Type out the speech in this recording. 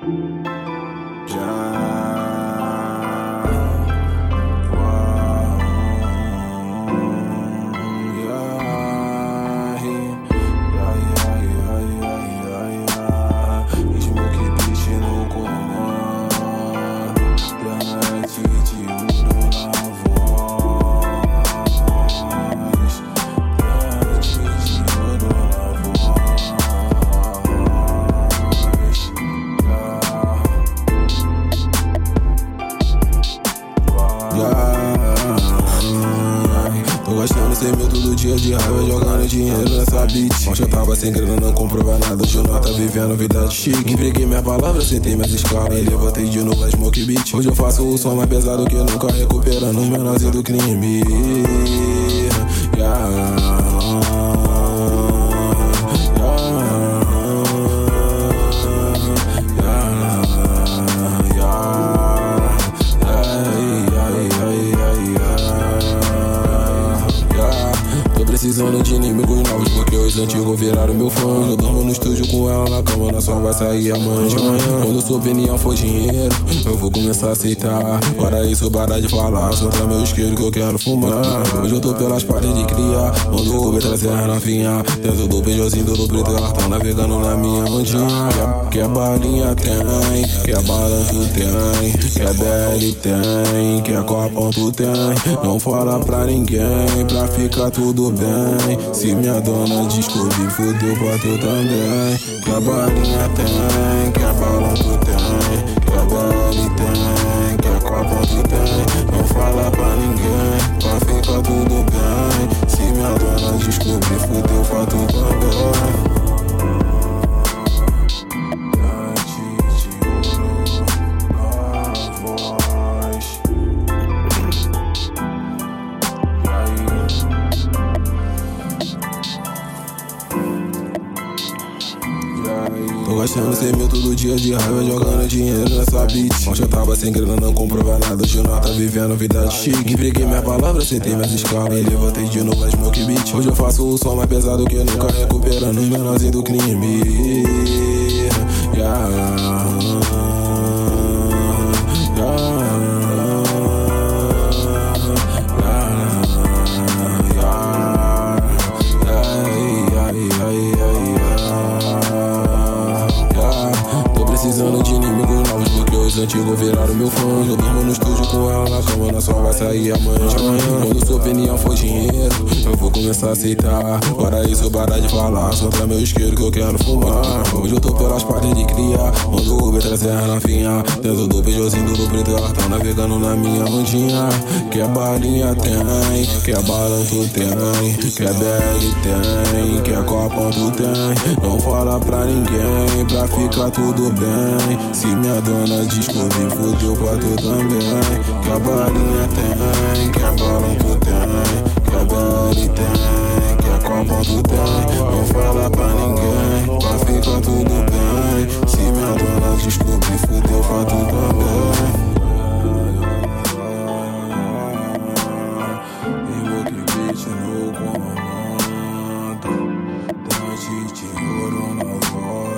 Tô gastando sem medo todo dia de raiva jogando dinheiro nessa beat. Ontem eu tava sem grana, não comprova nada. Hoje não tá vivendo vida de chique. Empreguei minha palavra, sentei minhas escalas e levantei de novo a smoke beat. Hoje eu faço o som mais pesado que nunca, recuperando os menorzinhos do crime. Precisando de inimigos novos, porque os antigos viraram meu fã. Eu durmo no estúdio com ela na cama, na só vai sair amanhã de manhã. Quando sua opinião for dinheiro, eu vou começar a aceitar. Para isso, parar de falar, soltar meu isqueiro que eu quero fumar. Hoje eu tô pelas paredes de criar, mando o Uber trazer a Rafinha. Dentro do Peugeotzinho, do preto, elas tão navegando na minha ondinha. Que a balinha tem, que a balanço tem, que a DL tem, que a Copão tu tem. Não fala pra ninguém, pra ficar tudo bem. Se minha dona descobrir, fodeu pra tu também. Que a balinha tem, que a balão gastando sem mil todo dia de raiva jogando dinheiro nessa beat. Ontem eu tava sem grana, não comprova nada. Hoje não tá vivendo vida chique. Empreguei minha palavra, sentei minhas escalas e levantei de novo as smoke beat. Hoje eu faço o som mais pesado que nunca, recuperando os menorzinhos do crime. Yeah. Viraram meu fã Eu durmo no estúdio com ela. Na cama Na só vai sair amanhã. De manhã Quando sua opinião for dinheiro Eu vou começar a aceitar. Para isso parar de falar Soltar meu isqueiro que eu quero fumar. Hoje eu tô pelas partes de criar. Mando o Uber trazer a Rafinha Dentro do Peugeotzinho do preto Elas tão navegando na minha ondinha. Que a balinha tem Que a balanço tem Que a DL tem Que a Tu tem Não fala pra ninguém Pra ficar tudo bem se minha dona descobrir, fodeu pra tu também. Que a balinha tem, que a balão tu tem. Que a BL tem, que a Copa tu tem. Não fala. Hold on, hold on.